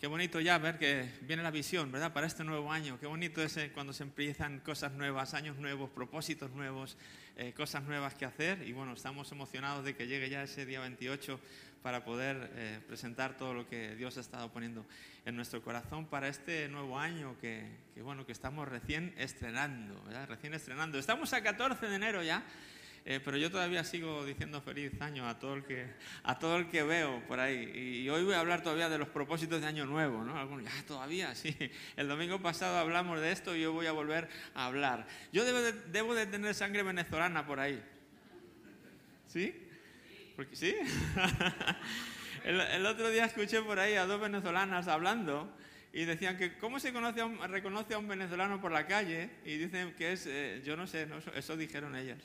qué bonito ya ver que viene la visión, ¿verdad? Para este nuevo año. Qué bonito es eh, cuando se empiezan cosas nuevas, años nuevos, propósitos nuevos, eh, cosas nuevas que hacer. Y bueno, estamos emocionados de que llegue ya ese día 28 para poder eh, presentar todo lo que Dios ha estado poniendo en nuestro corazón para este nuevo año que, que bueno, que estamos recién estrenando, ¿verdad? Recién estrenando. Estamos a 14 de enero ya. Eh, pero yo todavía sigo diciendo feliz año a todo, el que, a todo el que veo por ahí. Y hoy voy a hablar todavía de los propósitos de Año Nuevo, ¿no? Algunos, ah, todavía, sí. El domingo pasado hablamos de esto y yo voy a volver a hablar. Yo debo de, debo de tener sangre venezolana por ahí. ¿Sí? Porque, ¿Sí? el, el, otro día escuché por ahí a dos venezolanas hablando y decían que cómo se conoce un, reconoce a un venezolano por la calle y dicen que es, eh, yo no sé, no, eso dijeron ellas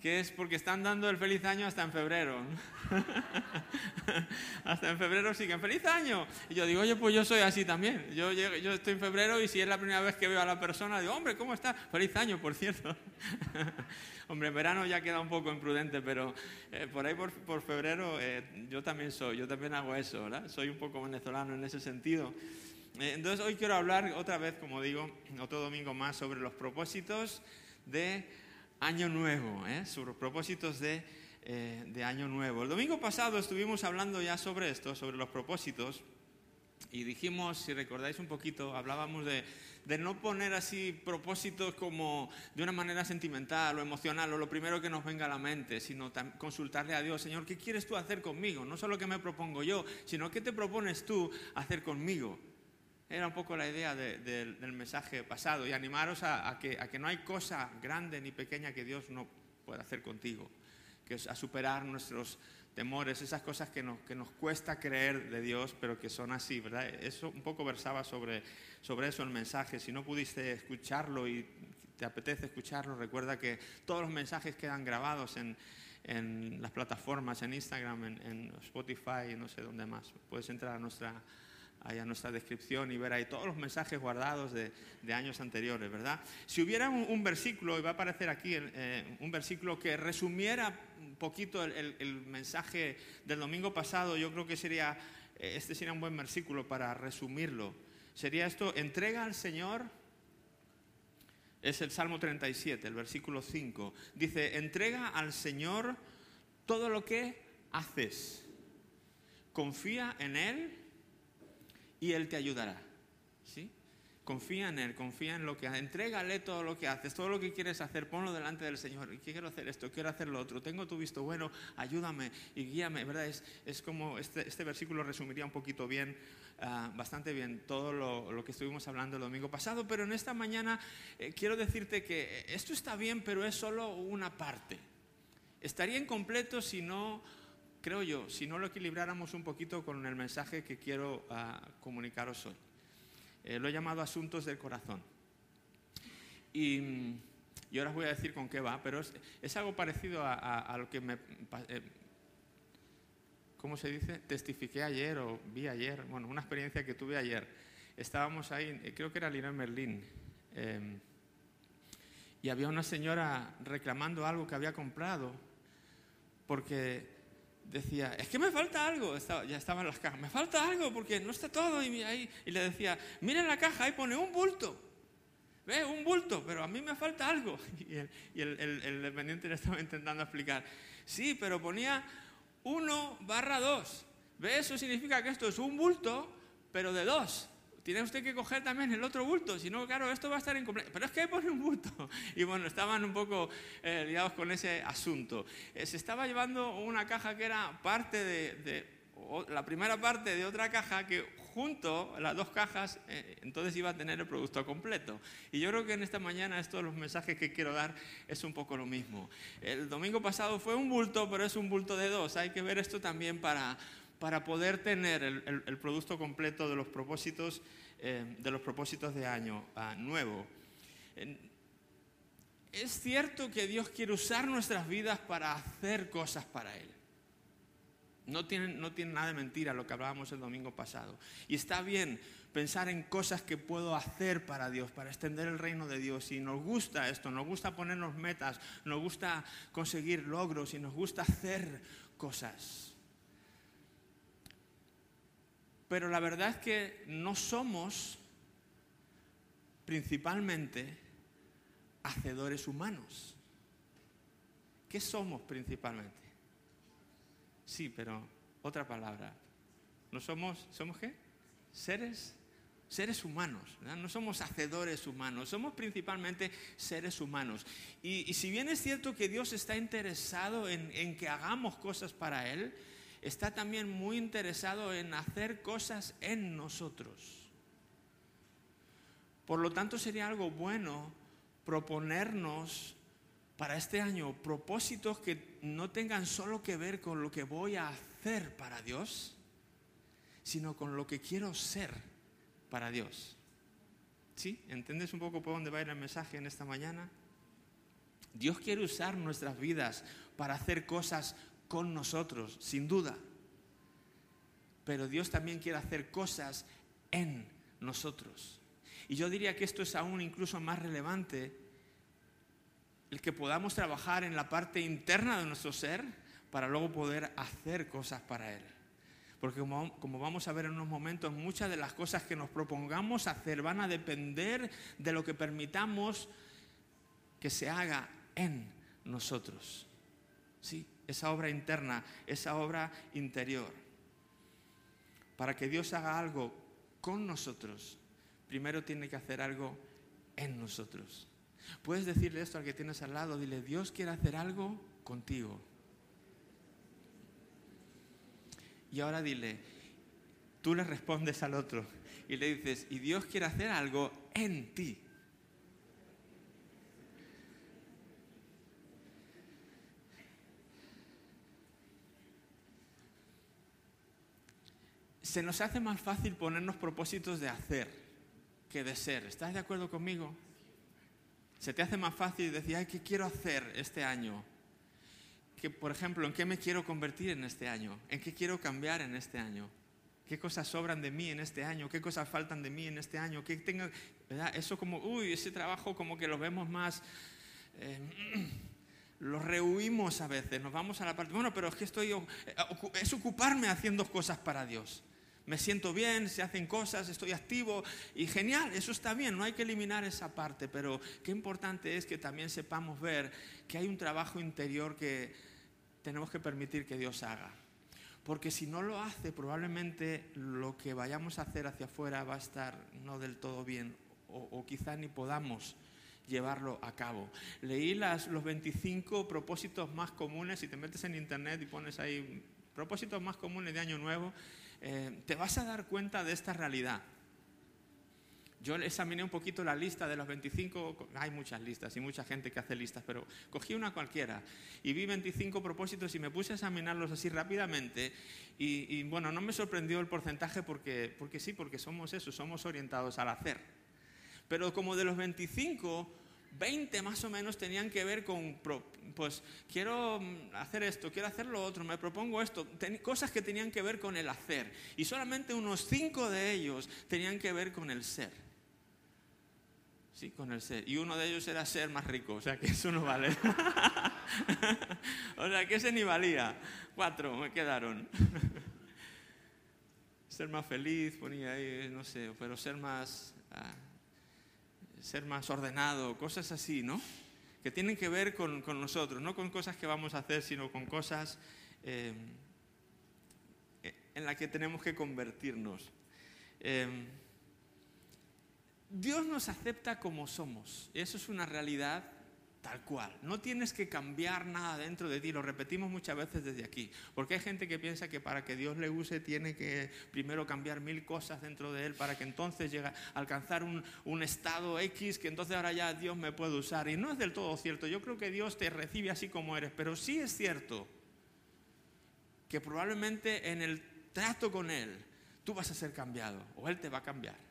que es porque están dando el feliz año hasta en febrero. hasta en febrero siguen, feliz año. Y yo digo, oye, pues yo soy así también. Yo, yo estoy en febrero y si es la primera vez que veo a la persona, digo, hombre, ¿cómo está? Feliz año, por cierto. hombre, en verano ya queda un poco imprudente, pero eh, por ahí por, por febrero eh, yo también soy, yo también hago eso, ¿verdad? Soy un poco venezolano en ese sentido. Eh, entonces hoy quiero hablar otra vez, como digo, otro domingo más sobre los propósitos de año nuevo, ¿eh? sobre propósitos de, eh, de, año nuevo. El domingo pasado estuvimos hablando ya sobre esto, sobre los propósitos, y dijimos, si recordáis un poquito, hablábamos de, de no poner así propósitos como de una manera sentimental o emocional o lo primero que nos venga a la mente, sino consultarle a Dios, Señor, ¿qué quieres tú hacer conmigo? No solo qué me propongo yo, sino qué te propones tú hacer conmigo. Era un poco la idea del mensaje pasado y animaros a, que, a, que, no hay cosa grande ni pequeña que Dios no pueda hacer contigo, que es a superar nuestros temores, esas cosas que nos, que nos cuesta creer de Dios, pero que son así, ¿verdad? Eso un poco versaba sobre, sobre eso el mensaje. Si no pudiste escucharlo y te apetece escucharlo, recuerda que todos los mensajes quedan grabados en, en las plataformas, en Instagram, en, en Spotify, no sé dónde más. Puedes entrar a nuestra ahí a nuestra descripción y ver ahí todos los mensajes guardados de, años anteriores, ¿verdad? Si hubiera un, versículo, y va a aparecer aquí eh, un versículo que resumiera un poquito el, el, el, mensaje del domingo pasado, yo creo que sería, eh, este sería un buen versículo para resumirlo. Sería esto, entrega al Señor, es el Salmo 37, el versículo 5. Dice, entrega al Señor todo lo que haces. Confía en Él y Él te ayudará. ¿Sí? Confía en Él, confía en lo que hace. Entrégale todo lo que haces, todo lo que quieres hacer, ponlo delante del Señor. Quiero hacer esto, quiero hacer lo otro. Tengo tu visto bueno, ayúdame y guíame. ¿verdad? Es, es como este, este, versículo resumiría un poquito bien, uh, bastante bien, todo lo, lo, que estuvimos hablando el domingo pasado. Pero en esta mañana eh, quiero decirte que esto está bien, pero es solo una parte. Estaría incompleto si no creo yo, si no lo equilibráramos un poquito con el mensaje que quiero uh, comunicaros hoy. Eh, lo he llamado asuntos del corazón. Y, y, ahora os voy a decir con qué va, pero es, algo parecido a, lo que me... Eh, ¿Cómo se dice? Testifiqué ayer o vi ayer, bueno, una experiencia que tuve ayer. Estábamos ahí, eh, creo que era Lina Merlín, eh, y había una señora reclamando algo que había comprado porque decía, es que me falta algo, estaba, ya estaban las cajas, me falta algo porque no está todo. Y, ahí, y le decía, mira la caja, ahí pone un bulto. Ve, un bulto, pero a mí me falta algo. Y el, el, dependiente le estaba intentando explicar, sí, pero ponía 1 barra 2. Ve, eso significa que esto es un bulto, pero de dos tiene usted que coger también el otro bulto, si no, claro, esto va a estar incompleto. Pero es que pone un bulto. Y bueno, estaban un poco eh, liados con ese asunto. Eh, se estaba llevando una caja que era parte de, la primera parte de otra caja que junto, las dos cajas, eh, entonces iba a tener el producto completo. Y yo creo que en esta mañana estos los mensajes que quiero dar es un poco lo mismo. El domingo pasado fue un bulto, pero es un bulto de dos. Hay que ver esto también para para poder tener el, producto completo de los propósitos, eh, de, los propósitos de año uh, nuevo. Es cierto que Dios quiere usar nuestras vidas para hacer cosas para Él. No tiene, no tiene nada de mentira lo que hablábamos el domingo pasado. Y está bien pensar en cosas que puedo hacer para Dios, para extender el reino de Dios. Y nos gusta esto, nos gusta ponernos metas, nos gusta conseguir logros y nos gusta hacer cosas. Pero la verdad es que no somos principalmente hacedores humanos. ¿Qué somos principalmente? Sí, pero otra palabra. ¿No somos, somos qué? Seres, seres humanos. No somos hacedores humanos, somos principalmente seres humanos. Y, si bien es cierto que Dios está interesado en, en que hagamos cosas para Él, está también muy interesado en hacer cosas en nosotros. Por lo tanto, sería algo bueno proponernos para este año propósitos que no tengan solo que ver con lo que voy a hacer para Dios, sino con lo que quiero ser para Dios. ¿Sí? ¿Entiendes un poco por dónde va a ir el mensaje en esta mañana? Dios quiere usar nuestras vidas para hacer cosas con nosotros, sin duda. Pero Dios también quiere hacer cosas en nosotros. Y yo diría que esto es aún incluso más relevante el que podamos trabajar en la parte interna de nuestro ser para luego poder hacer cosas para Él. Porque como, como, vamos a ver en unos momentos, muchas de las cosas que nos propongamos hacer van a depender de lo que permitamos que se haga en nosotros. Sí, esa obra interna, esa obra interior. Para que Dios haga algo con nosotros, primero tiene que hacer algo en nosotros. Puedes decirle esto al que tienes al lado, dile, Dios quiere hacer algo contigo. Y ahora dile, tú le respondes al otro y le dices, y Dios quiere hacer algo en ti. Se nos hace más fácil ponernos propósitos de hacer que de ser. ¿Estás de acuerdo conmigo? Se te hace más fácil decir, ay, ¿qué quiero hacer este año? Que, por ejemplo, ¿en qué me quiero convertir en este año? ¿En qué quiero cambiar en este año? ¿Qué cosas sobran de mí en este año? ¿Qué cosas faltan de mí en este año? ¿Qué tengo, ¿verdad? Eso como, uy, ese trabajo como que lo vemos más... Eh, lo rehuimos a veces, nos vamos a la parte, bueno, pero es que estoy, eh, es ocuparme haciendo cosas para Dios me siento bien, se hacen cosas, estoy activo y genial, eso está bien, no hay que eliminar esa parte, pero qué importante es que también sepamos ver que hay un trabajo interior que tenemos que permitir que Dios haga. Porque si no lo hace, probablemente lo que vayamos a hacer hacia afuera va a estar no del todo bien o, o quizá ni podamos llevarlo a cabo. Leí las, los 25 propósitos más comunes, si te metes en internet y pones ahí propósitos más comunes de Año Nuevo, eh, te vas a dar cuenta de esta realidad. Yo examiné un poquito la lista de los 25, hay muchas listas y mucha gente que hace listas, pero cogí una cualquiera y vi 25 propósitos y me puse a examinarlos así rápidamente y, bueno, no me sorprendió el porcentaje porque, porque sí, porque somos eso, somos orientados al hacer. Pero como de los 25, 20 más o menos tenían que ver con, pues quiero hacer esto, quiero hacer lo otro, me propongo esto, cosas que tenían que ver con el hacer. Y solamente unos 5 de ellos tenían que ver con el ser. Sí, con el ser. Y uno de ellos era ser más rico, o sea que eso no vale. o sea que ese ni valía. Cuatro me quedaron. ser más feliz, ponía ahí, no sé, pero ser más... Ah, ser más ordenado, cosas así, ¿no? Que tienen que ver con, nosotros, no con cosas que vamos a hacer, sino con cosas eh, en las que tenemos que convertirnos. Eh, Dios nos acepta como somos, eso es una realidad tal cual. No tienes que cambiar nada dentro de ti, lo repetimos muchas veces desde aquí, porque hay gente que piensa que para que Dios le use tiene que primero cambiar mil cosas dentro de él para que entonces llegue a alcanzar un, un estado X que entonces ahora ya Dios me puede usar. Y no es del todo cierto, yo creo que Dios te recibe así como eres, pero sí es cierto que probablemente en el trato con Él tú vas a ser cambiado o Él te va a cambiar.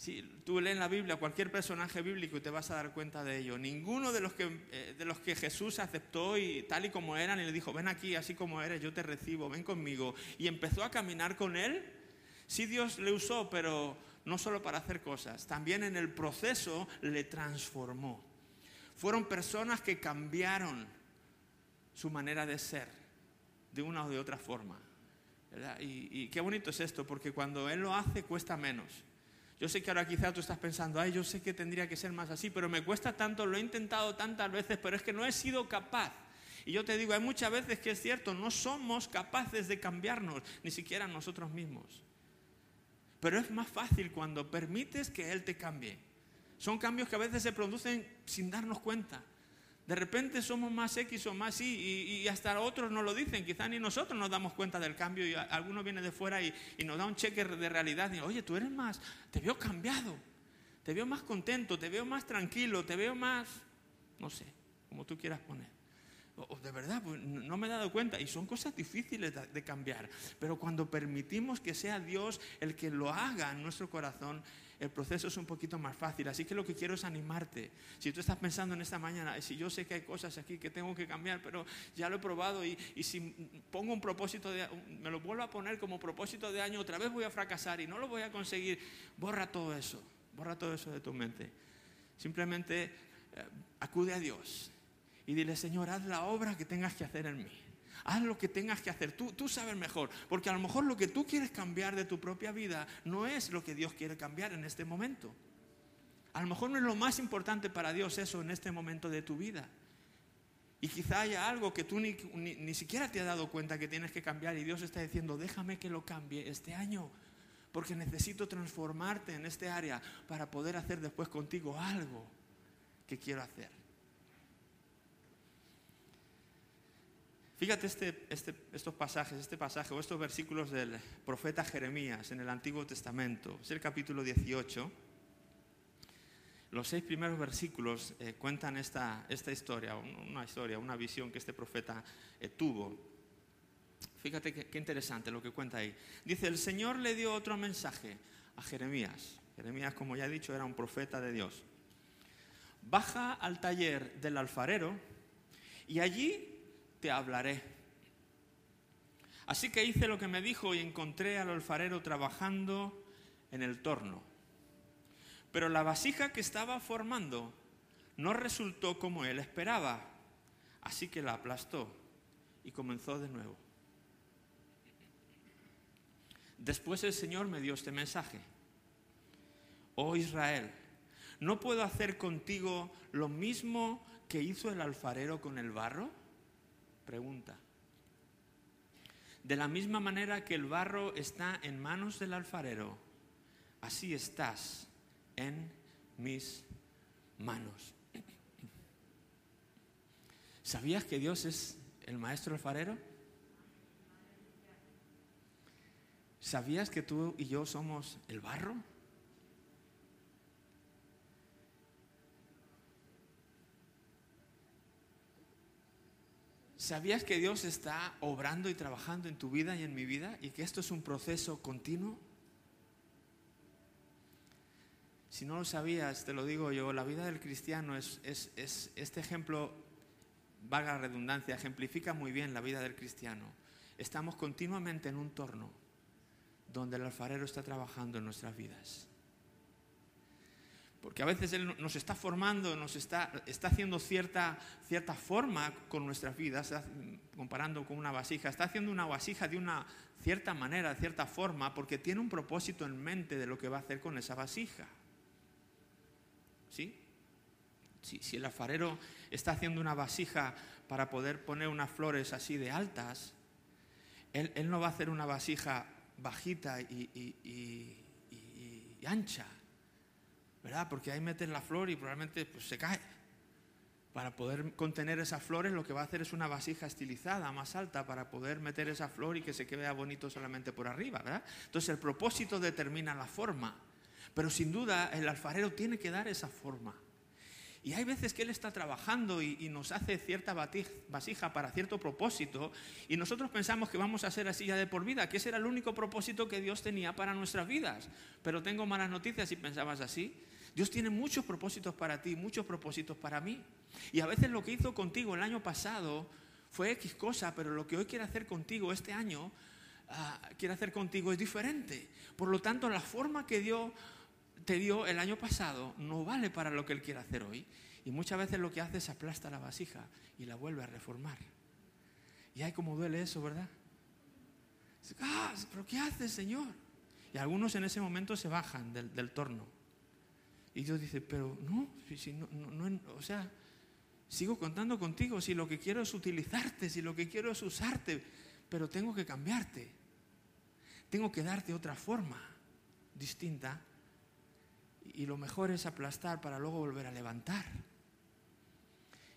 Si tú lees la Biblia cualquier personaje bíblico y te vas a dar cuenta de ello. Ninguno de los que, eh, de los que Jesús aceptó y tal y como eran y le dijo, ven aquí así como eres, yo te recibo, ven conmigo. Y empezó a caminar con él. Sí Dios le usó, pero no solo para hacer cosas, también en el proceso le transformó. Fueron personas que cambiaron su manera de ser de una o de otra forma. Y qué bonito es esto, porque cuando Él lo hace cuesta menos. Yo sé que ahora quizá tú estás pensando, ay, yo sé que tendría que ser más así, pero me cuesta tanto, lo he intentado tantas veces, pero es que no he sido capaz. Y yo te digo, hay muchas veces que es cierto, no somos capaces de cambiarnos, ni siquiera nosotros mismos. Pero es más fácil cuando permites que Él te cambie. Son cambios que a veces se producen sin darnos cuenta. De repente somos más X o más Y y, hasta otros nos lo dicen. Quizá ni nosotros nos damos cuenta del cambio y alguno viene de fuera y, nos da un cheque de realidad y oye, tú eres más, te veo cambiado, te veo más contento, te veo más tranquilo, te veo más, no sé, como tú quieras poner. de verdad, pues, no me he dado cuenta y son cosas difíciles de cambiar. Pero cuando permitimos que sea Dios el que lo haga en nuestro corazón, el proceso es un poquito más fácil. Así que lo que quiero es animarte. Si tú estás pensando en esta mañana, si yo sé que hay cosas aquí que tengo que cambiar, pero ya lo he probado y, si pongo un propósito, de, me lo vuelvo a poner como propósito de año, otra vez voy a fracasar y no lo voy a conseguir, borra todo eso, borra todo eso de tu mente. Simplemente eh, acude a Dios y dile, Señor, haz la obra que tengas que hacer en mí. Haz lo que tengas que hacer. Tú, tú sabes mejor. Porque a lo mejor lo que tú quieres cambiar de tu propia vida no es lo que Dios quiere cambiar en este momento. A lo mejor no es lo más importante para Dios eso en este momento de tu vida. Y quizá haya algo que tú ni, ni, siquiera te has dado cuenta que tienes que cambiar y Dios está diciendo, déjame que lo cambie este año, porque necesito transformarte en este área para poder hacer después contigo algo que quiero hacer. Fíjate este, este, estos pasajes, este pasaje o estos versículos del profeta Jeremías en el Antiguo Testamento. Es el capítulo 18. Los seis primeros versículos eh, cuentan esta, esta, historia, una historia, una visión que este profeta eh, tuvo. Fíjate qué, interesante lo que cuenta ahí. Dice, el Señor le dio otro mensaje a Jeremías. Jeremías, como ya he dicho, era un profeta de Dios. Baja al taller del alfarero y allí te hablaré. Así que hice lo que me dijo y encontré al alfarero trabajando en el torno. Pero la vasija que estaba formando no resultó como él esperaba, así que la aplastó y comenzó de nuevo. Después el Señor me dio este mensaje. Oh Israel, ¿no puedo hacer contigo lo mismo que hizo el alfarero con el barro? Pregunta. De la misma manera que el barro está en manos del alfarero, así estás en mis manos. ¿Sabías que Dios es el maestro alfarero? ¿Sabías que tú y yo somos el barro? ¿Sabías que Dios está obrando y trabajando en tu vida y en mi vida y que esto es un proceso continuo? Si no lo sabías, te lo digo yo, la vida del cristiano es, este ejemplo, vaga redundancia, ejemplifica muy bien la vida del cristiano. Estamos continuamente en un torno donde el alfarero está trabajando en nuestras vidas. Porque a veces Él nos está formando, nos está, está haciendo cierta, cierta forma con nuestras vidas, comparando con una vasija, está haciendo una vasija de una cierta manera, de cierta forma, porque tiene un propósito en mente de lo que va a hacer con esa vasija. ¿Sí? si el alfarero está haciendo una vasija para poder poner unas flores así de altas, él, no va a hacer una vasija bajita y ancha ¿verdad? Porque ahí metes la flor y probablemente pues, se cae. Para poder contener esas flores lo que va a hacer es una vasija estilizada más alta para poder meter esa flor y que se quede bonito solamente por arriba, ¿verdad? Entonces el propósito determina la forma, pero sin duda el alfarero tiene que dar esa forma. Y hay veces que Él está trabajando y, y, nos hace cierta vasija para cierto propósito y nosotros pensamos que vamos a ser así ya de por vida, que ese era el único propósito que Dios tenía para nuestras vidas. Pero tengo malas noticias si pensabas así. Dios tiene muchos propósitos para ti, muchos propósitos para mí. Y a veces lo que hizo contigo el año pasado fue X cosa, pero lo que hoy quiere hacer contigo este año, ah, quiere hacer contigo es diferente. Por lo tanto, la forma que Dios te dio el año pasado no vale para lo que Él quiere hacer hoy. Y muchas veces lo que hace es aplasta la vasija y la vuelve a reformar. Y hay como duele eso, ¿verdad? Ah, pero ¿qué hace, Señor? Y algunos en ese momento se bajan del, torno. Y Dios dice, pero no, no, no, o sea, sigo contando contigo si lo que quiero es utilizarte, si lo que quiero es usarte, pero tengo que cambiarte. Tengo que darte otra forma distinta. Y lo mejor es aplastar para luego volver a levantar.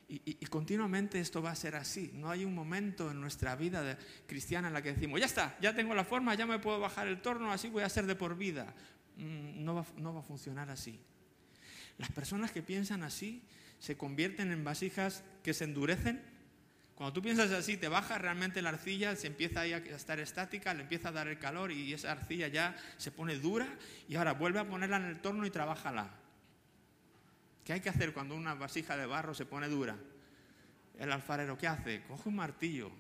Y, continuamente esto va a ser así. No hay un momento en nuestra vida cristiana en la que decimos, ya está, ya tengo la forma, ya me puedo bajar el torno, así voy a ser de por vida. Mm, no va, a funcionar así. Las personas que piensan así se convierten en vasijas que se endurecen. Cuando tú piensas así, te baja realmente la arcilla, se empieza a estar estática, le empieza a dar el calor y esa arcilla ya se pone dura y ahora vuelve a ponerla en el torno y trabájala. ¿Qué hay que hacer cuando una vasija de barro se pone dura? El alfarero, ¿qué hace? Coge un martillo.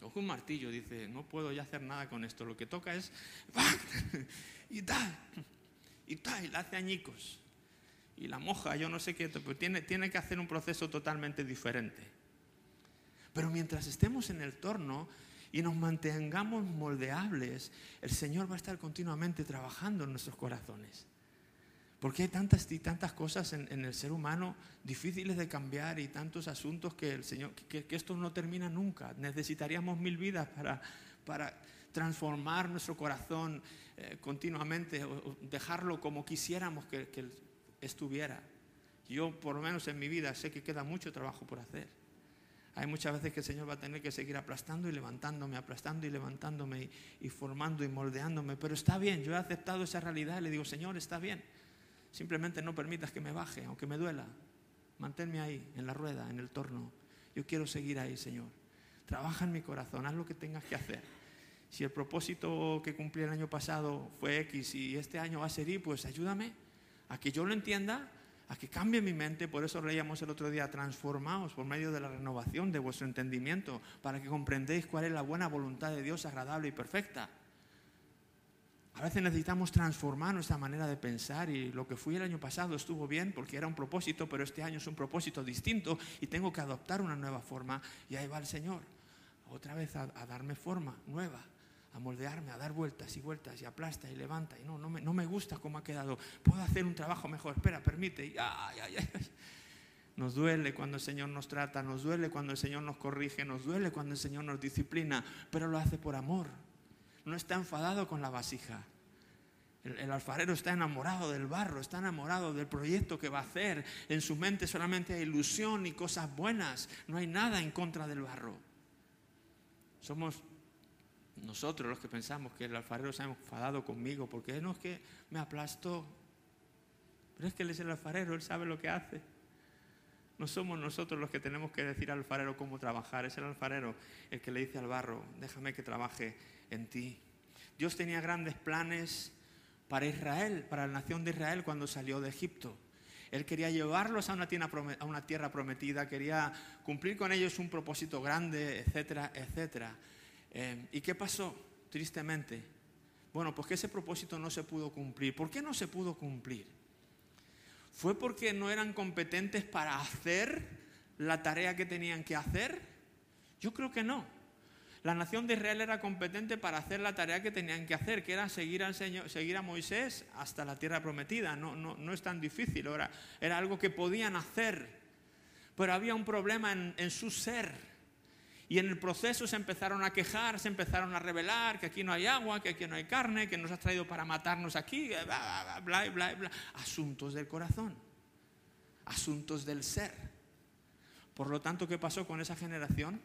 Coge un martillo, dice, no puedo ya hacer nada con esto. Lo que toca es... y tal. Y tal, la hace añicos. Y la moja, yo no sé qué, pero tiene, tiene que hacer un proceso totalmente diferente. Pero mientras estemos en el torno y nos mantengamos moldeables, el Señor va a estar continuamente trabajando en nuestros corazones. Porque hay tantas y tantas cosas en, el ser humano difíciles de cambiar y tantos asuntos que el Señor, que, esto no termina nunca. Necesitaríamos mil vidas para, para transformar nuestro corazón eh, continuamente, dejarlo como quisiéramos que, que estuviera. Yo, por lo menos en mi vida, sé que queda mucho trabajo por hacer. Hay muchas veces que el Señor va a tener que seguir aplastando y levantándome, aplastando y levantándome y, formando y moldeándome. Pero está bien, yo he aceptado esa realidad le digo, Señor, está bien. Simplemente no permitas que me baje, aunque me duela. Manténme ahí, en la rueda, en el torno. Yo quiero seguir ahí, Señor. Trabaja en mi corazón, haz lo que tengas que hacer. Si el propósito que cumplí el año pasado fue X y este año va a ser Y, pues ayúdame a que yo lo entienda, a que cambie mi mente. Por eso leíamos el otro día, transformaos por medio de la renovación de vuestro entendimiento, para que comprendéis cuál es la buena voluntad de Dios agradable y perfecta. A veces necesitamos transformar nuestra manera de pensar y lo que fui el año pasado estuvo bien porque era un propósito, pero este año es un propósito distinto y tengo que adoptar una nueva forma y ahí va el Señor, otra vez a, darme forma nueva, a moldearme, a dar vueltas y vueltas y aplasta y levanta y no, no me, no me gusta cómo ha quedado, puedo hacer un trabajo mejor, espera, permite, y, ay, ay, ay. Nos duele cuando el Señor nos trata, nos duele cuando el Señor nos corrige, nos duele cuando el Señor nos disciplina, pero lo hace por amor no está enfadado con la vasija. El, alfarero está enamorado del barro, está enamorado del proyecto que va a hacer. En su mente solamente hay ilusión y cosas buenas. No hay nada en contra del barro. Somos nosotros los que pensamos que el alfarero se ha enfadado conmigo porque no es que me aplastó. Pero es que él es el alfarero, él sabe lo que hace. No somos nosotros los que tenemos que decir al alfarero cómo trabajar, es el alfarero el que le dice al barro, déjame que trabaje en ti. Dios tenía grandes planes para Israel, para la nación de Israel cuando salió de Egipto. Él quería llevarlos a una tierra, prometida, quería cumplir con ellos un propósito grande, etcétera, etcétera. Eh, ¿Y qué pasó? Tristemente. Bueno, pues que ese propósito no se pudo cumplir. ¿Por qué no se pudo cumplir? ¿Fue porque no eran competentes para hacer la tarea que tenían que hacer? Yo creo que no. La nación de Israel era competente para hacer la tarea que tenían que hacer, que era seguir, al Señor, seguir a Moisés hasta la tierra prometida. No, no, no es tan difícil, era, era, algo que podían hacer. Pero había un problema en su ser. Y en el proceso se empezaron a quejar, se empezaron a revelar que aquí no hay agua, que aquí no hay carne, que nos has traído para matarnos aquí, bla, bla, bla, bla. Asuntos del corazón, asuntos del ser. Por lo tanto, ¿qué pasó con esa generación?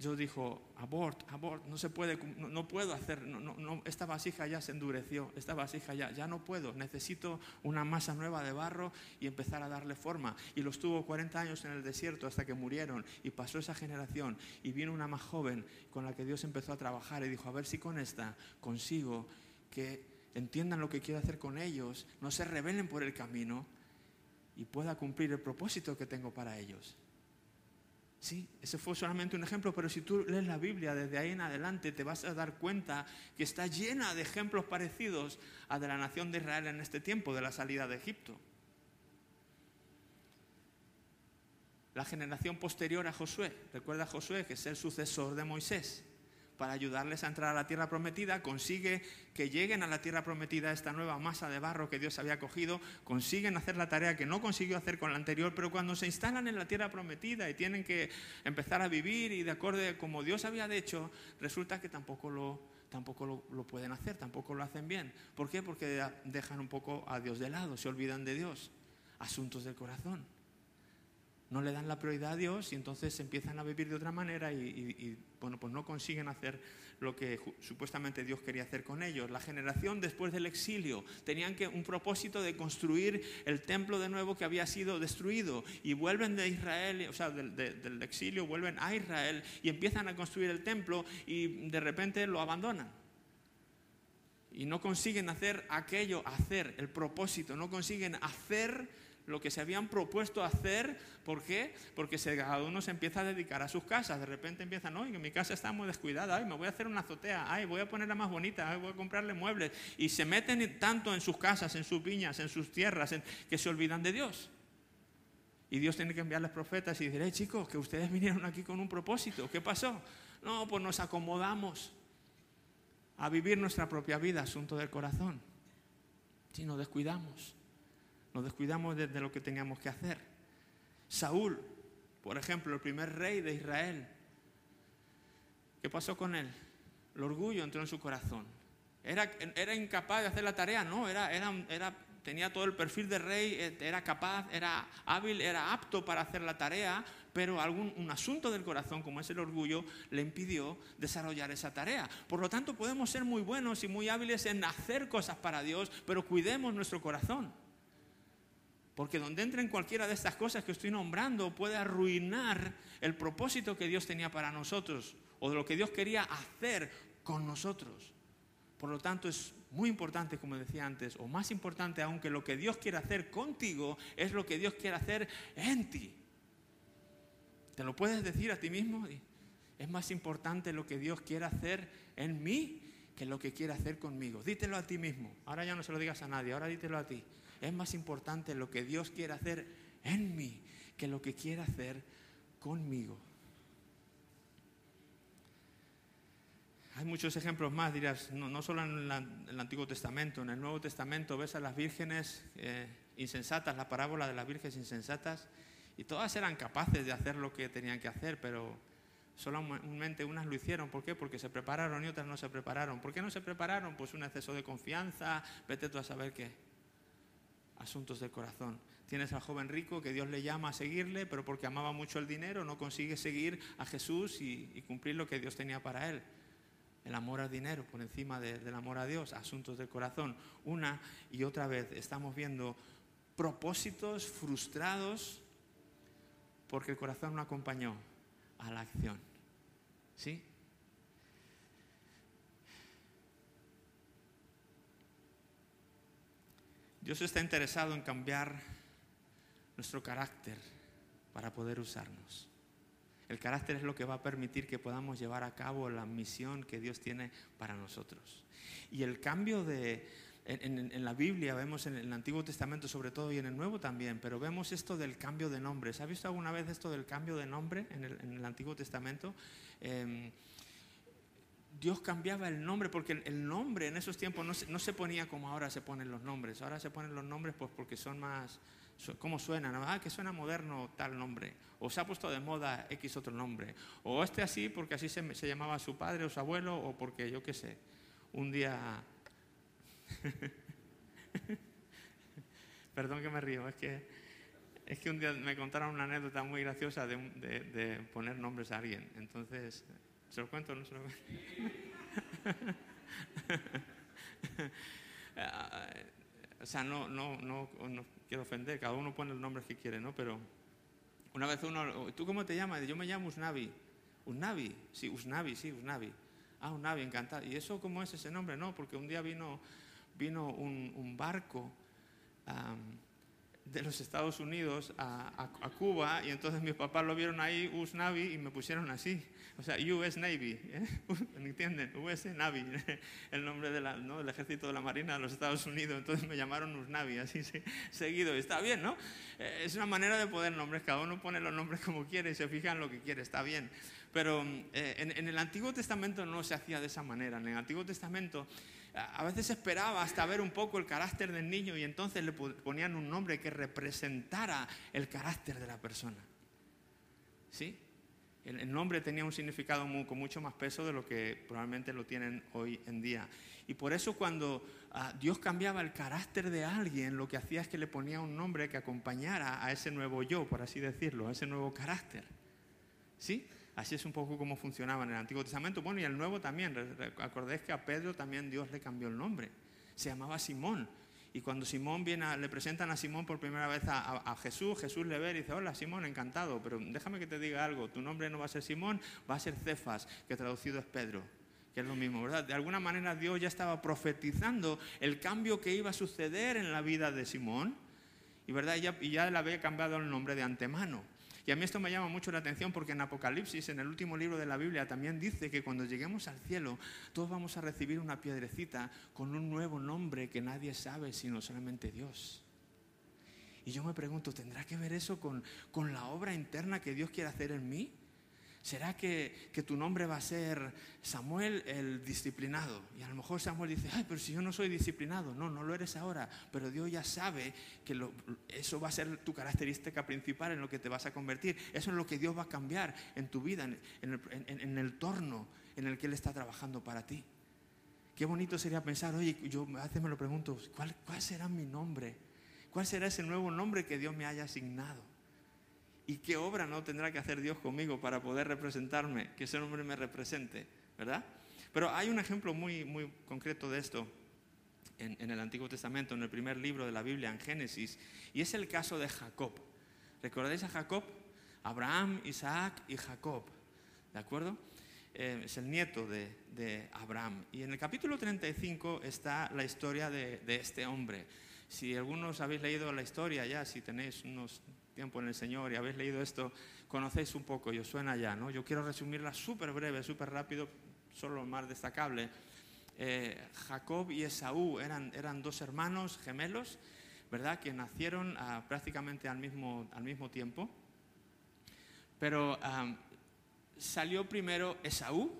Dios dijo, abort, abort, no se puede, no, puedo hacer, no, no, esta vasija ya se endureció, esta vasija ya, ya no puedo, necesito una masa nueva de barro y empezar a darle forma. Y los tuvo 40 años en el desierto hasta que murieron y pasó esa generación y vino una más joven con la que Dios empezó a trabajar y dijo, a ver si con esta consigo que entiendan lo que quiero hacer con ellos, no se rebelen por el camino y pueda cumplir el propósito que tengo para ellos. Sí, ese fue solamente un ejemplo, pero si tú lees la Biblia desde ahí en adelante te vas a dar cuenta que está llena de ejemplos parecidos a de la nación de Israel en este tiempo de la salida de Egipto. La generación posterior a Josué, recuerda a Josué que es el sucesor de Moisés. Para ayudarles a entrar a la tierra prometida, consigue que lleguen a la tierra prometida esta nueva masa de barro que Dios había cogido, consiguen hacer la tarea que no consiguió hacer con la anterior, pero cuando se instalan en la tierra prometida y tienen que empezar a vivir y de acuerdo a como Dios había hecho, resulta que tampoco lo, tampoco lo, lo, pueden hacer, tampoco lo hacen bien. ¿Por qué? Porque dejan un poco a Dios de lado, se olvidan de Dios. Asuntos del corazón no le dan la prioridad a Dios y entonces empiezan a vivir de otra manera y, bueno, pues no consiguen hacer lo que supuestamente Dios quería hacer con ellos. La generación después del exilio tenían que un propósito de construir el templo de nuevo que había sido destruido y vuelven de Israel, o sea, del, del exilio vuelven a Israel y empiezan a construir el templo y de repente lo abandonan y no consiguen hacer aquello, hacer el propósito, no consiguen hacer lo que se habían propuesto hacer. ¿Por qué? Porque cada uno se empieza a dedicar a sus casas. De repente empiezan, no, mi casa está muy descuidada, ay, me voy a hacer una azotea, ay, voy a ponerla más bonita, ay, voy a comprarle muebles. Y se meten tanto en sus casas, en sus viñas, en sus tierras, que se olvidan de Dios. Y Dios tiene que enviarles profetas y decir, hey chicos, que ustedes vinieron aquí con un propósito. ¿Qué pasó? No, pues nos acomodamos a vivir nuestra propia vida, asunto del corazón. Si nos descuidamos. Nos descuidamos de, lo que teníamos que hacer. Saúl, por ejemplo, el primer rey de Israel. ¿Qué pasó con él? El orgullo entró en su corazón. Era, era incapaz de hacer la tarea, no, era, era, era, tenía todo el perfil de rey, eh, era capaz, era hábil, era apto para hacer la tarea, pero algún un asunto del corazón, como es el orgullo, le impidió desarrollar esa tarea. Por lo tanto, podemos ser muy buenos y muy hábiles en hacer cosas para Dios, pero cuidemos nuestro corazón. Porque donde entren cualquiera de estas cosas que estoy nombrando puede arruinar el propósito que Dios tenía para nosotros o de lo que Dios quería hacer con nosotros. Por lo tanto, es muy importante, como decía antes, o más importante aún que lo que Dios quiere hacer contigo es lo que Dios quiere hacer en ti. ¿Te lo puedes decir a ti mismo? Es más importante lo que Dios quiere hacer en mí que lo que quiere hacer conmigo. Dítelo a ti mismo. Ahora ya no se lo digas a nadie, ahora dítelo a ti es más importante lo que Dios quiere hacer en mí que lo que quiere hacer conmigo. Hay muchos ejemplos más, dirás, no, solo en, el Antiguo Testamento, en el Nuevo Testamento ves a las vírgenes eh, insensatas, la parábola de las vírgenes insensatas, y todas eran capaces de hacer lo que tenían que hacer, pero solamente unas lo hicieron. ¿Por qué? Porque se prepararon y otras no se prepararon. ¿Por qué no se prepararon? Pues un exceso de confianza, vete tú a saber qué asuntos del corazón. Tienes al joven rico que Dios le llama a seguirle, pero porque amaba mucho el dinero no consigue seguir a Jesús y, cumplir lo que Dios tenía para él. El amor al dinero por encima del amor a Dios, asuntos del corazón. Una y otra vez estamos viendo propósitos frustrados porque el corazón no acompañó a la acción. ¿Sí? Dios está interesado en cambiar nuestro carácter para poder usarnos. El carácter es lo que va a permitir que podamos llevar a cabo la misión que Dios tiene para nosotros. Y el cambio de, en, la Biblia, vemos en el Antiguo Testamento sobre todo y en el Nuevo también, pero vemos esto del cambio de nombre. ¿Se ha visto alguna vez esto del cambio de nombre en el, Antiguo Testamento? Em, Dios cambiaba el nombre porque el nombre en esos tiempos no se, ponía como ahora se ponen los nombres. Ahora se ponen los nombres pues porque son más, ¿cómo suenan? Ah, que suena moderno tal nombre. O se ha puesto de moda X otro nombre. O este así porque así se, se llamaba su padre o su abuelo o porque yo qué sé. Un día... Perdón que me río, es que, es que un día me contaron una anécdota muy graciosa de, de poner nombres a alguien. Entonces ¿Se lo cuento o no se lo cuento? o sea, no, no, no, no, quiero ofender, cada uno pone los nombres que quiere, ¿no? Pero una vez uno, ¿tú cómo te llamas? Yo me llamo Usnavi. Usnavi, sí, Usnavi, sí, Usnavi. Ah, Usnavi, encantado. ¿Y eso cómo es ese nombre? No, porque un día vino, vino un, un barco de los Estados Unidos a, Cuba y entonces mis papás lo vieron ahí, US Navy, y me pusieron así. O sea, US Navy, ¿eh? ¿entienden? US Navy, el nombre de del ejército de la Marina de los Estados Unidos. Entonces me llamaron US Navy, así seguido. Está bien, ¿no? Eh, es una manera de poner nombres, cada uno pone los nombres como quiere y se fija en lo que quiere, está bien. Pero eh, en, en el Antiguo Testamento no se hacía de esa manera. En el Antiguo Testamento a veces esperaba hasta ver un poco el carácter del niño y entonces le ponían un nombre que representara el carácter de la persona. ¿Sí? El, nombre tenía un significado con mucho más peso de lo que probablemente lo tienen hoy en día. Y por eso cuando ah, Dios cambiaba el carácter de alguien, lo que hacía es que le ponía un nombre que acompañara a ese nuevo yo, por así decirlo, a ese nuevo carácter. ¿Sí? Así es un poco como funcionaba en el Antiguo Testamento. Bueno, y el Nuevo también. Acordéis que a Pedro también Dios le cambió el nombre. Se llamaba Simón. Y cuando Simón viene, le presentan a Simón por primera vez a, Jesús, Jesús le ve y dice, hola Simón, encantado, pero déjame que te diga algo, tu nombre no va a ser Simón, va a ser Cefas, que traducido es Pedro, que es lo mismo, ¿verdad? De alguna manera Dios ya estaba profetizando el cambio que iba a suceder en la vida de Simón, y, ¿verdad? y ya le había cambiado el nombre de antemano. Y a mí esto me llama mucho la atención porque en Apocalipsis, en el último libro de la Biblia, también dice que cuando lleguemos al cielo, todos vamos a recibir una piedrecita con un nuevo nombre que nadie sabe sino solamente Dios. Y yo me pregunto, ¿tendrá que ver eso con, con la obra interna que Dios quiere hacer en mí? ¿Será que, tu nombre va a ser Samuel el disciplinado? Y a lo mejor Samuel dice, ay, pero si yo no soy disciplinado, no, no lo eres ahora, pero Dios ya sabe que eso va a ser tu característica principal en lo que te vas a convertir. Eso es lo que Dios va a cambiar en tu vida, en, el, torno en el que Él está trabajando para ti. Qué bonito sería pensar, oye, yo a veces me lo pregunto, ¿cuál, ¿cuál será mi nombre? ¿Cuál será ese nuevo nombre que Dios me haya asignado? ¿Y qué obra no tendrá que hacer Dios conmigo para poder representarme, que ese hombre me represente, verdad? Pero hay un ejemplo muy, muy concreto de esto en, el Antiguo Testamento, en el primer libro de la Biblia, en Génesis, y es el caso de Jacob. ¿Recordáis a Jacob? Abraham, Isaac y Jacob, ¿de acuerdo? Eh, es el nieto de, de, Abraham. Y en el capítulo 35 está la historia de, de este hombre. Si algunos habéis leído la historia ya, si tenéis unos tiempo en el Señor y habéis leído esto, conocéis un poco y os suena ya, ¿no? Yo quiero resumirla súper breve, súper rápido, solo lo más destacable. Eh, Jacob y Esaú eran, eran dos hermanos gemelos, ¿verdad? Que nacieron ah, prácticamente al mismo, al mismo tiempo. Pero salió primero Esaú,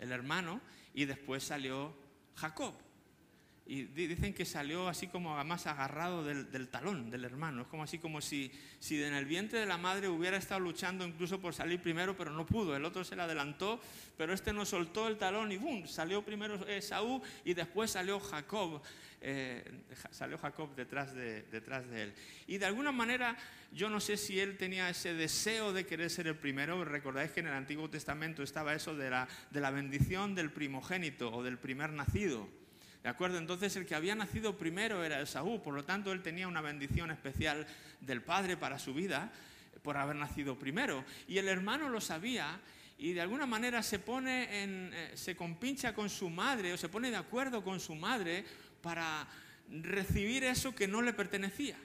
el hermano, y después salió Jacob. Y dicen que salió así como más agarrado del, talón del hermano. Es como así como si, si en el vientre de la madre hubiera estado luchando incluso por salir primero, pero no pudo. El otro se le adelantó, pero este no soltó el talón y ¡bum! Salió primero Esaú y después salió Jacob. Eh, salió Jacob detrás de, detrás de él. Y de alguna manera, yo no sé si él tenía ese deseo de querer ser el primero. Recordáis que en el Antiguo Testamento estaba eso de la, de la bendición del primogénito o del primer nacido. ¿De acuerdo? Entonces el que había nacido primero era Esaú, por lo tanto él tenía una bendición especial del Padre para su vida por haber nacido primero. Y el hermano lo sabía y de alguna manera se pone en, eh, se compincha con su madre o se pone de acuerdo con su madre para recibir eso que no le pertenecía.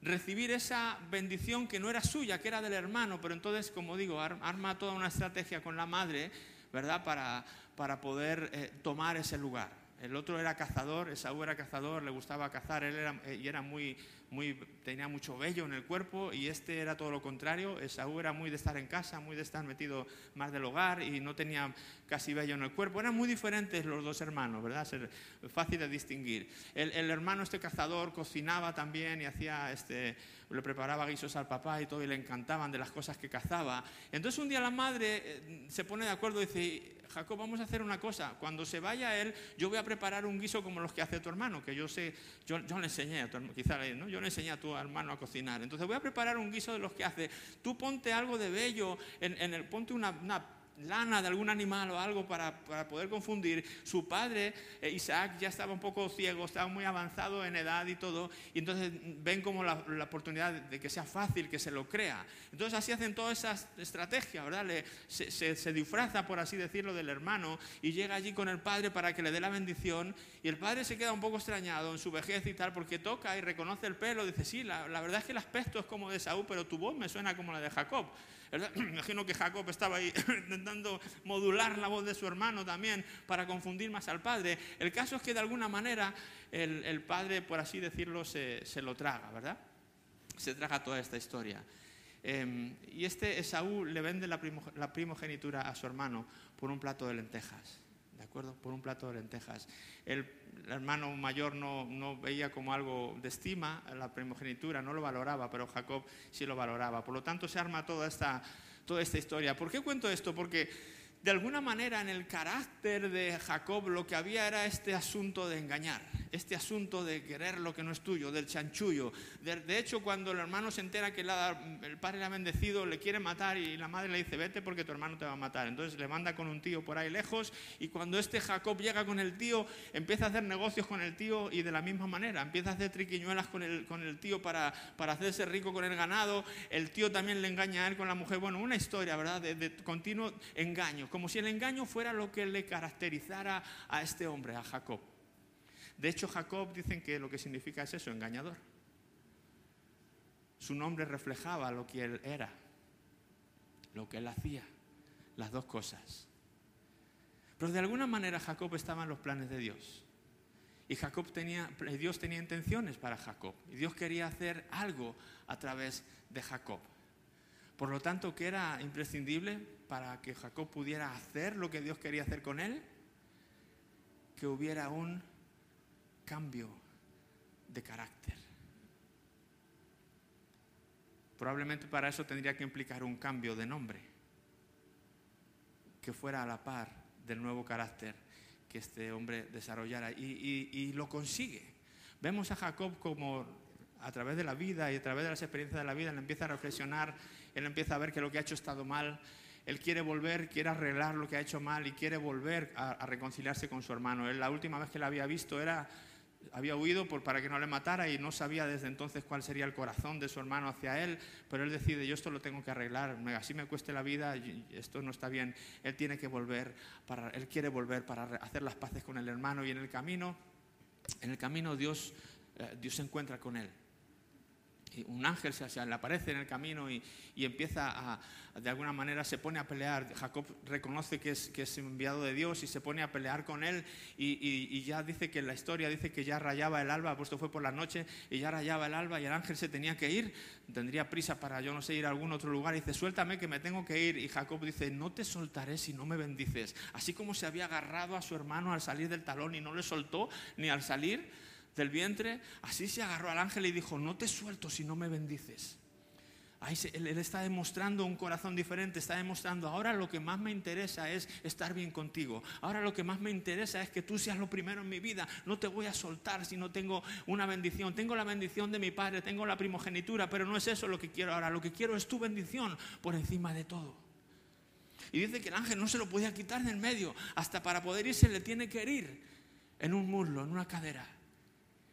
Recibir esa bendición que no era suya, que era del hermano, pero entonces, como digo, arma toda una estrategia con la madre, ¿verdad? Para, para poder eh, tomar ese lugar. El otro era cazador, Esaú era cazador, le gustaba cazar, él era, eh, y era muy, muy, tenía mucho vello en el cuerpo, y este era todo lo contrario. Esaú era muy de estar en casa, muy de estar metido más del hogar y no tenía casi vello en el cuerpo. Eran muy diferentes los dos hermanos, ¿verdad? Ser fácil de distinguir. El, el hermano, este cazador, cocinaba también y hacía, este, le preparaba guisos al papá y todo, y le encantaban de las cosas que cazaba. Entonces un día la madre eh, se pone de acuerdo y dice, Jacob, vamos a hacer una cosa. Cuando se vaya él, yo voy a preparar un guiso como los que hace tu hermano, que yo sé, yo, le enseñé a tu hermano, quizá ¿no? yo le enseñé a tu hermano a cocinar. Entonces voy a preparar un guiso de los que hace. Tú ponte algo de bello, en, el, ponte una, lana de algún animal o algo para, poder confundir. Su padre, eh, Isaac, ya estaba un poco ciego, estaba muy avanzado en edad y todo, y entonces ven como la, oportunidad de que sea fácil, que se lo crea. Entonces así hacen toda esa estrategia, ¿verdad? se, se disfraza, por así decirlo, del hermano y llega allí con el padre para que le dé la bendición, y el padre se queda un poco extrañado en su vejez y tal, porque toca y reconoce el pelo, dice, sí, la, la verdad es que el aspecto es como de Saúl, pero tu voz me suena como la de Jacob. Me imagino que Jacob estaba ahí intentando modular la voz de su hermano también para confundir más al padre. El caso es que de alguna manera el, padre, por así decirlo, se, lo traga, ¿verdad? Se traga toda esta historia. Em, y este Esaú le vende la, la primogenitura a su hermano por un plato de lentejas. Por un plato de lentejas. El, hermano mayor no, no, veía como algo de estima la primogenitura, no lo valoraba, pero Jacob sí lo valoraba. Por lo tanto, se arma toda esta, toda esta historia. ¿Por qué cuento esto? Porque de alguna manera en el carácter de Jacob lo que había era este asunto de engañar, este asunto de querer lo que no es tuyo, del chanchullo. De, hecho, cuando el hermano se entera que el padre le ha bendecido, le quiere matar y la madre le dice, vete porque tu hermano te va a matar. Entonces le manda con un tío por ahí lejos y cuando este Jacob llega con el tío, empieza a hacer negocios con el tío y de la misma manera, empieza a hacer triquiñuelas con el, con el tío para, para hacerse rico con el ganado, el tío también le engaña a él con la mujer. Bueno, una historia, ¿verdad? De, de continuo engaño como si el engaño fuera lo que le caracterizara a este hombre, a Jacob. De hecho, Jacob dicen que lo que significa es eso, engañador. Su nombre reflejaba lo que él era, lo que él hacía, las dos cosas. Pero de alguna manera Jacob estaba en los planes de Dios. Y Jacob tenía, Dios tenía intenciones para Jacob. Y Dios quería hacer algo a través de Jacob. Por lo tanto, ¿qué era imprescindible para que Jacob pudiera hacer lo que Dios quería hacer con él? Que hubiera un cambio de carácter. Probablemente para eso tendría que implicar un cambio de nombre, que fuera a la par del nuevo carácter que este hombre desarrollara. Y, y lo consigue. Vemos a Jacob como a través de la vida y a través de las experiencias de la vida, él empieza a reflexionar, él empieza a ver que lo que ha hecho ha estado mal, él quiere volver, quiere arreglar lo que ha hecho mal y quiere volver a, reconciliarse con su hermano. Él la última vez que la había visto era, había huido por, para que no le matara y no sabía desde entonces cuál sería el corazón de su hermano hacia él, pero él decide, yo esto lo tengo que arreglar, así me cueste la vida, esto no está bien. Él tiene que volver, para, él quiere volver para hacer las paces con el hermano y en el camino, en el camino Dios, eh, Dios se encuentra con él un ángel se, le aparece en el camino y, empieza a, de alguna manera, se pone a pelear. Jacob reconoce que es, enviado de Dios y se pone a pelear con él y, ya dice que la historia dice que ya rayaba el alba, puesto fue por la noche y ya rayaba el alba y el ángel se tenía que ir, tendría prisa para, yo no sé, ir a algún otro lugar y dice, suéltame que me tengo que ir. Y Jacob dice, no te soltaré si no me bendices. Así como se había agarrado a su hermano al salir del talón y no le soltó ni al salir, del vientre, así se agarró al ángel y dijo, no te suelto si no me bendices. Ahí él, está demostrando un corazón diferente, está demostrando, ahora lo que más me interesa es estar bien contigo, ahora lo que más me interesa es que tú seas lo primero en mi vida, no te voy a soltar si no tengo una bendición, tengo la bendición de mi padre, tengo la primogenitura, pero no es eso lo que quiero ahora, lo que quiero es tu bendición por encima de todo. Y dice que el ángel no se lo podía quitar del medio, hasta para poder irse le tiene que herir en un muslo, en una cadera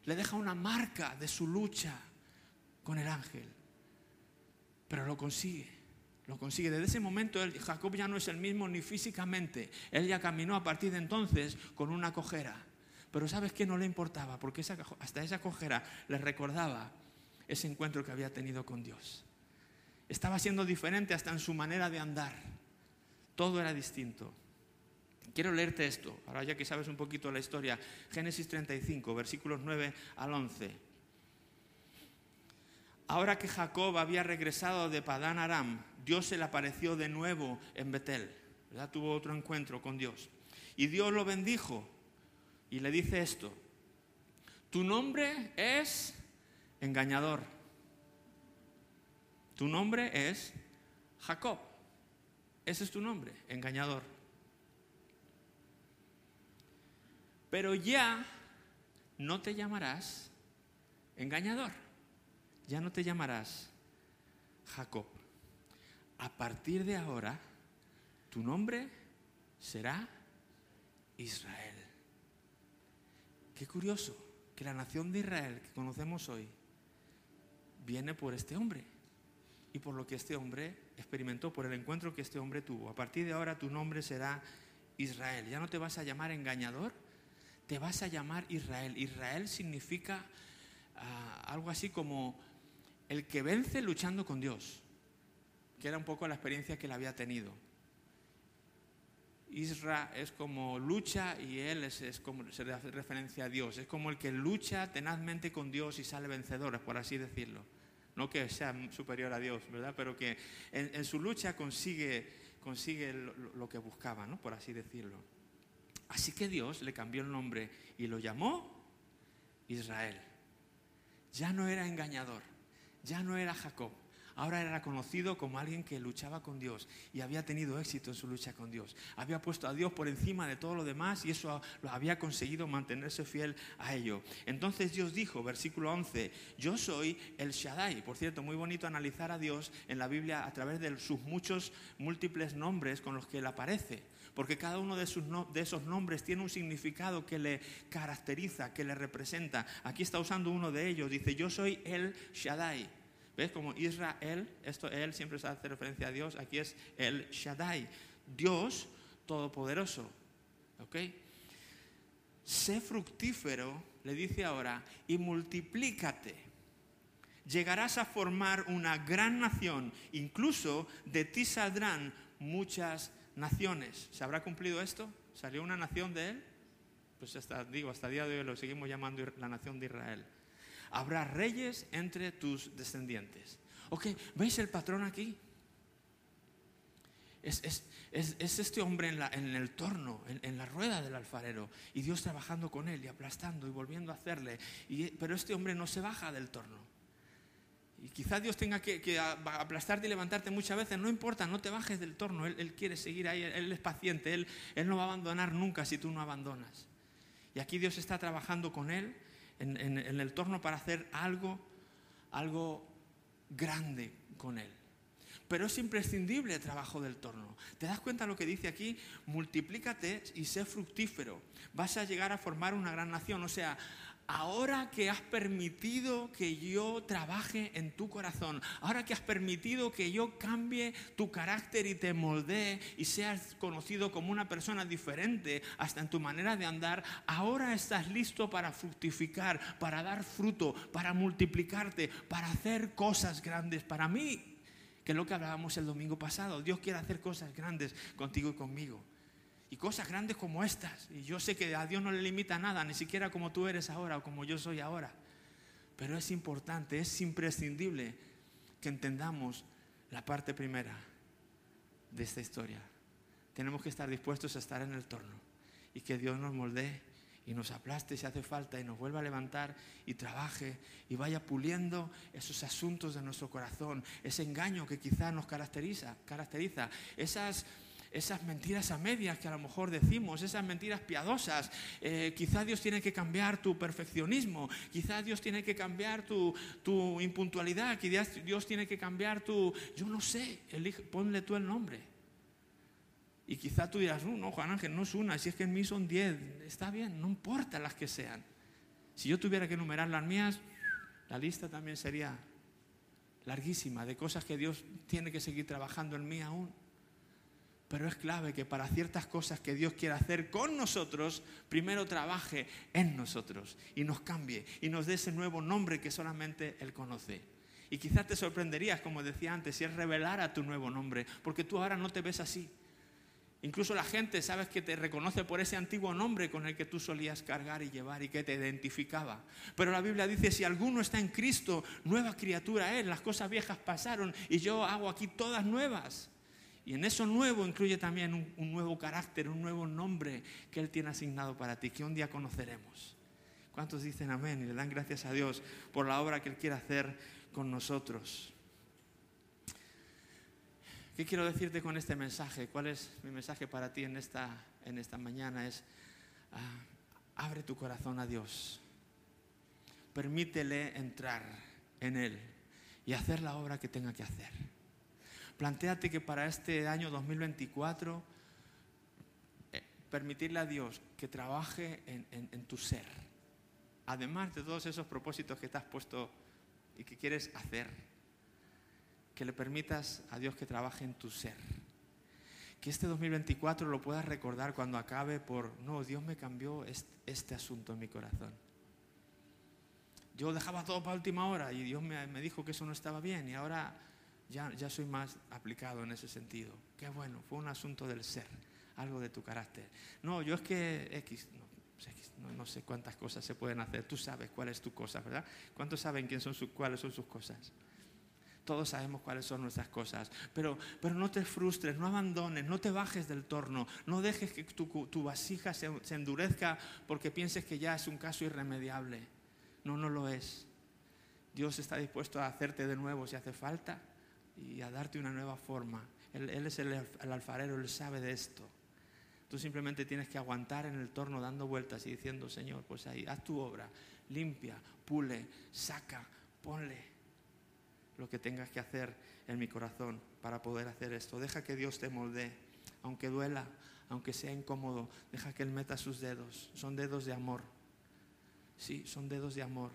le deja una marca de su lucha con el ángel. Pero lo consigue, lo consigue. Desde ese momento Jacob ya no es el mismo ni físicamente. Él ya caminó a partir de entonces con una cojera. Pero ¿sabes qué? No le importaba, porque hasta esa cojera le recordaba ese encuentro que había tenido con Dios. Estaba siendo diferente hasta en su manera de andar. Todo era distinto. Quiero leerte esto, ahora ya que sabes un poquito la historia. Génesis 35, versículos 9 al 11. Ahora que Jacob había regresado de Padán Aram, Dios se le apareció de nuevo en Betel. ¿verdad? Tuvo otro encuentro con Dios. Y Dios lo bendijo y le dice esto. Tu nombre es engañador. Tu nombre es Jacob. Ese es tu nombre, engañador. Pero ya no te llamarás engañador, ya no te llamarás Jacob. A partir de ahora, tu nombre será Israel. Qué curioso que la nación de Israel que conocemos hoy viene por este hombre y por lo que este hombre experimentó, por el encuentro que este hombre tuvo. A partir de ahora tu nombre será Israel. Ya no te vas a llamar engañador, te vas a llamar Israel. Israel significa ah, algo así como el que vence luchando con Dios, que era un poco la experiencia que él había tenido. Isra es como lucha y él es, como se hace referencia a Dios. Es como el que lucha tenazmente con Dios y sale vencedor, por así decirlo. No que sea superior a Dios, ¿verdad? Pero que en, su lucha consigue, consigue lo, que buscaba, ¿no? Por así decirlo. Así que Dios le cambió el nombre y lo llamó Israel. Ya no era engañador, ya no era Jacob, ahora era conocido como alguien que luchaba con Dios y había tenido éxito en su lucha con Dios. Había puesto a Dios por encima de todo lo demás y eso lo había conseguido mantenerse fiel a ello. Entonces Dios dijo, versículo 11, yo soy el Shaddai. Por cierto, muy bonito analizar a Dios en la Biblia a través de sus muchos múltiples nombres con los que Él aparece porque cada uno de, sus de, esos nombres tiene un significado que le caracteriza, que le representa. Aquí está usando uno de ellos, dice, yo soy el Shaddai. ¿Ves? Como Israel, esto él siempre se hace referencia a Dios, aquí es el Shaddai, Dios todopoderoso. ¿Ok? Sé fructífero, le dice ahora, y multiplícate. Llegarás a formar una gran nación, incluso de ti saldrán muchas naciones. ¿Se habrá cumplido esto? ¿Salió una nación de él? Pues hasta, digo, hasta el día de hoy lo seguimos llamando la nación de Israel habrá reyes entre tus descendientes. Ok, ¿veis el patrón aquí? Es, este hombre en, el torno, en, la rueda del alfarero, y Dios trabajando con él y aplastando y volviendo a hacerle. pero este hombre no se baja del torno. Y quizá Dios tenga que, aplastarte y levantarte muchas veces, no importa, no te bajes del torno, Él, quiere seguir ahí, él, es paciente, él, él no va a abandonar nunca si tú no abandonas. Y aquí Dios está trabajando con él en, el torno para hacer algo, algo grande con él. Pero es imprescindible el trabajo del torno. ¿Te das cuenta lo que dice aquí? Multiplícate y sé fructífero. Vas a llegar a formar una gran nación. O sea, ahora que has permitido que yo trabaje en tu corazón, ahora que has permitido que yo cambie tu carácter y te moldee y seas conocido como una persona diferente hasta en tu manera de andar, ahora estás listo para fructificar, para dar fruto, para multiplicarte, para hacer cosas grandes para mí, que es lo que hablábamos el domingo pasado. Dios quiere hacer cosas grandes contigo y conmigo y cosas grandes como estas. Y yo sé que a Dios no le limita nada, ni siquiera como tú eres ahora o como yo soy ahora. Pero es importante, es imprescindible que entendamos la parte primera de esta historia. Tenemos que estar dispuestos a estar en el torno y que Dios nos moldee y nos aplaste si hace falta y nos vuelva a levantar y trabaje y vaya puliendo esos asuntos de nuestro corazón, ese engaño que quizás nos caracteriza, caracteriza esas esas mentiras a medias que a lo mejor decimos, esas mentiras piadosas. Eh, quizá Dios tiene que cambiar tu perfeccionismo, quizá Dios tiene que cambiar tu, tu impuntualidad, quizás Dios tiene que cambiar tu... Yo no sé, ponle tú el nombre. Y quizá tú dirás, no, no, Juan Ángel, no es una, si es que en mí son diez, está bien, no importa las que sean. Si yo tuviera que enumerar las mías, la lista también sería larguísima de cosas que Dios tiene que seguir trabajando en mí aún. Pero es clave que para ciertas cosas que Dios quiere hacer con nosotros, primero trabaje en nosotros y nos cambie y nos dé ese nuevo nombre que solamente Él conoce. Y quizás te sorprenderías, como decía antes, si Él revelara tu nuevo nombre, porque tú ahora no te ves así. Incluso la gente, sabes que te reconoce por ese antiguo nombre con el que tú solías cargar y llevar y que te identificaba. Pero la Biblia dice, si alguno está en Cristo, nueva criatura es, las cosas viejas pasaron y yo hago aquí todas nuevas. Y en eso nuevo incluye también un, nuevo carácter, un nuevo nombre que Él tiene asignado para ti, que un día conoceremos. ¿Cuántos dicen amén y le dan gracias a Dios por la obra que Él quiere hacer con nosotros? ¿Qué quiero decirte con este mensaje? ¿Cuál es mi mensaje para ti en esta, en esta mañana? Es, ah, abre tu corazón a Dios. Permítele entrar en Él y hacer la obra que tenga que hacer. Plantéate que para este año 2024 eh, permitirle a Dios que trabaje en, tu ser, además de todos esos propósitos que te has puesto y que quieres hacer, que le permitas a Dios que trabaje en tu ser. Que este 2024 lo puedas recordar cuando acabe por, no, Dios me cambió este, asunto en mi corazón. Yo dejaba todo para última hora y Dios me, dijo que eso no estaba bien y ahora ya, ya soy más aplicado en ese sentido. Qué bueno, fue un asunto del ser, algo de tu carácter. No, yo es que X, no, sé cuántas cosas se pueden hacer. Tú sabes cuál es tu cosa, ¿verdad? ¿Cuántos saben quién son sus, cuáles son sus cosas? Todos sabemos cuáles son nuestras cosas. Pero, pero no te frustres, no abandones, no te bajes del torno, no dejes que tu, vasija se, se endurezca porque pienses que ya es un caso irremediable. No, no lo es. Dios está dispuesto a hacerte de nuevo si hace falta y a darte una nueva forma. Él, es el, el, alfarero, Él sabe de esto. Tú simplemente tienes que aguantar en el torno dando vueltas y diciendo, Señor, pues ahí, haz tu obra, limpia, pule, saca, ponle lo que tengas que hacer en mi corazón para poder hacer esto. Deja que Dios te moldee, aunque duela, aunque sea incómodo, deja que Él meta sus dedos. Son dedos de amor. Sí, son dedos de amor.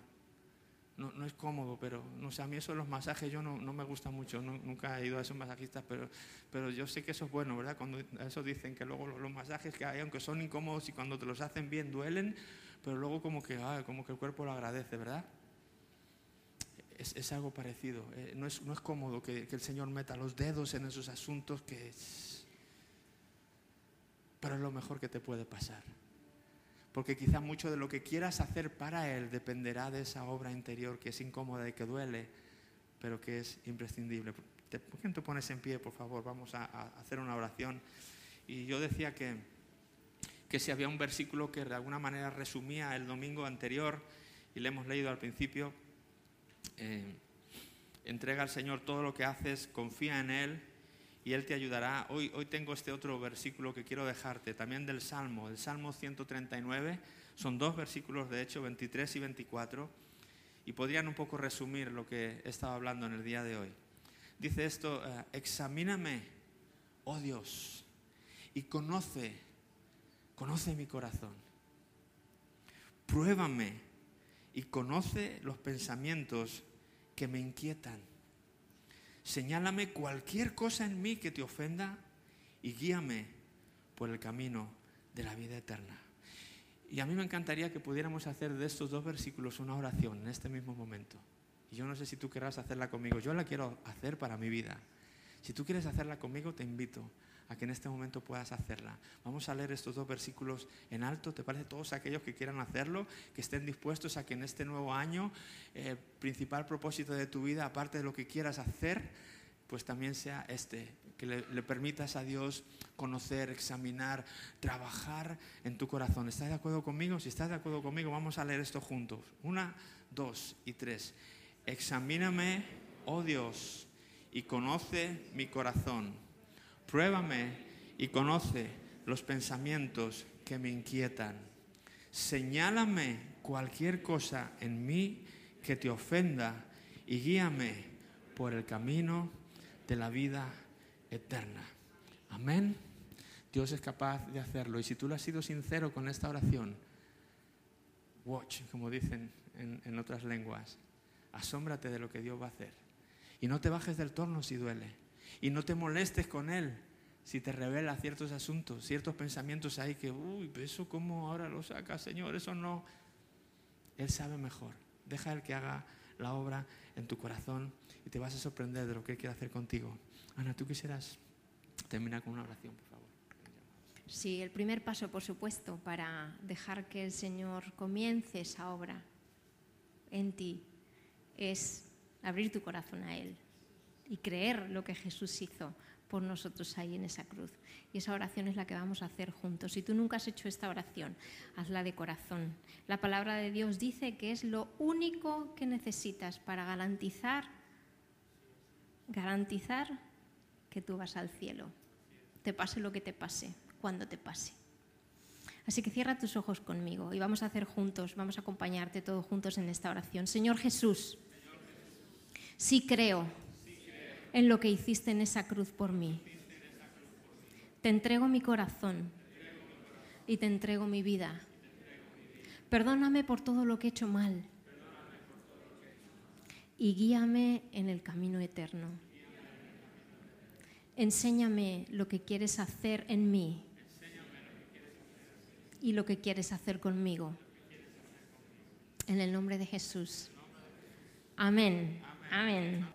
No, no es cómodo, pero no a mí eso de los masajes yo no, no me gusta mucho, nunca he ido a esos masajistas, pero, pero yo sé que eso es bueno, ¿verdad? Cuando eso dicen que luego los, masajes que hay, aunque son incómodos y cuando te los hacen bien duelen, pero luego como que, ah, como que el cuerpo lo agradece, ¿verdad? es, algo parecido. Eh, no, es, no, es, cómodo que, que, el Señor meta los dedos en esos asuntos que es... Pero es lo mejor que te puede pasar. Porque quizá mucho de lo que quieras hacer para Él dependerá de esa obra interior que es incómoda y que duele, pero que es imprescindible. ¿Por qué no te pones en pie, por favor? Vamos a, a hacer una oración. Y yo decía que, que si había un versículo que de alguna manera resumía el domingo anterior, y le hemos leído al principio, eh, entrega al Señor todo lo que haces, confía en Él y Él te ayudará. Hoy, hoy tengo este otro versículo que quiero dejarte, también del Salmo, el Salmo 139. Son dos versículos, de hecho, 23 y 24, y podrían un poco resumir lo que he estado hablando en el día de hoy. Dice esto, eh, examíname, oh Dios, y conoce, conoce mi corazón. Pruébame y conoce los pensamientos que me inquietan. Señálame cualquier cosa en mí que te ofenda y guíame por el camino de la vida eterna. Y a mí me encantaría que pudiéramos hacer de estos dos versículos una oración en este mismo momento. Y yo no sé si tú querrás hacerla conmigo, yo la quiero hacer para mi vida. Si tú quieres hacerla conmigo, te invito a que en este momento puedas hacerla. Vamos a leer estos dos versículos en alto. ¿Te parece? Todos aquellos que quieran hacerlo, que estén dispuestos a que en este nuevo año el eh, principal propósito de tu vida, aparte de lo que quieras hacer, pues también sea este, que le, le, permitas a Dios conocer, examinar, trabajar en tu corazón. ¿Estás de acuerdo conmigo? Si estás de acuerdo conmigo, vamos a leer esto juntos. Una, dos y tres. Examíname, oh Dios, y conoce mi corazón Pruébame y conoce los pensamientos que me inquietan. Señálame cualquier cosa en mí que te ofenda y guíame por el camino de la vida eterna. Amén. Dios es capaz de hacerlo. Y si tú lo has sido sincero con esta oración, watch, como dicen en, en otras lenguas, asómbrate de lo que Dios va a hacer. Y no te bajes del torno si duele. Y no te molestes con Él si te revela ciertos asuntos, ciertos pensamientos ahí que, uy, eso cómo ahora lo saca, Señor, eso no. Él sabe mejor. Deja Él que haga la obra en tu corazón y te vas a sorprender de lo que Él quiere hacer contigo. Ana, tú quisieras terminar con una oración, por favor. Sí, el primer paso, por supuesto, para dejar que el Señor comience esa obra en ti es abrir tu corazón a Él y creer lo que Jesús hizo por nosotros ahí en esa cruz. Y esa oración es la que vamos a hacer juntos. Si tú nunca has hecho esta oración, hazla de corazón. La palabra de Dios dice que es lo único que necesitas para garantizar garantizar que tú vas al cielo. Te pase lo que te pase, cuando te pase. Así que cierra tus ojos conmigo y vamos a hacer juntos, vamos a acompañarte todos juntos en esta oración. Señor Jesús, sí creo en lo que hiciste en esa cruz por mí. Te entrego mi corazón y te entrego mi vida. Perdóname por todo lo que he hecho mal y guíame en el camino eterno. Enséñame lo que quieres hacer en mí y lo que quieres hacer conmigo. En el nombre de Jesús. Amén. Amén.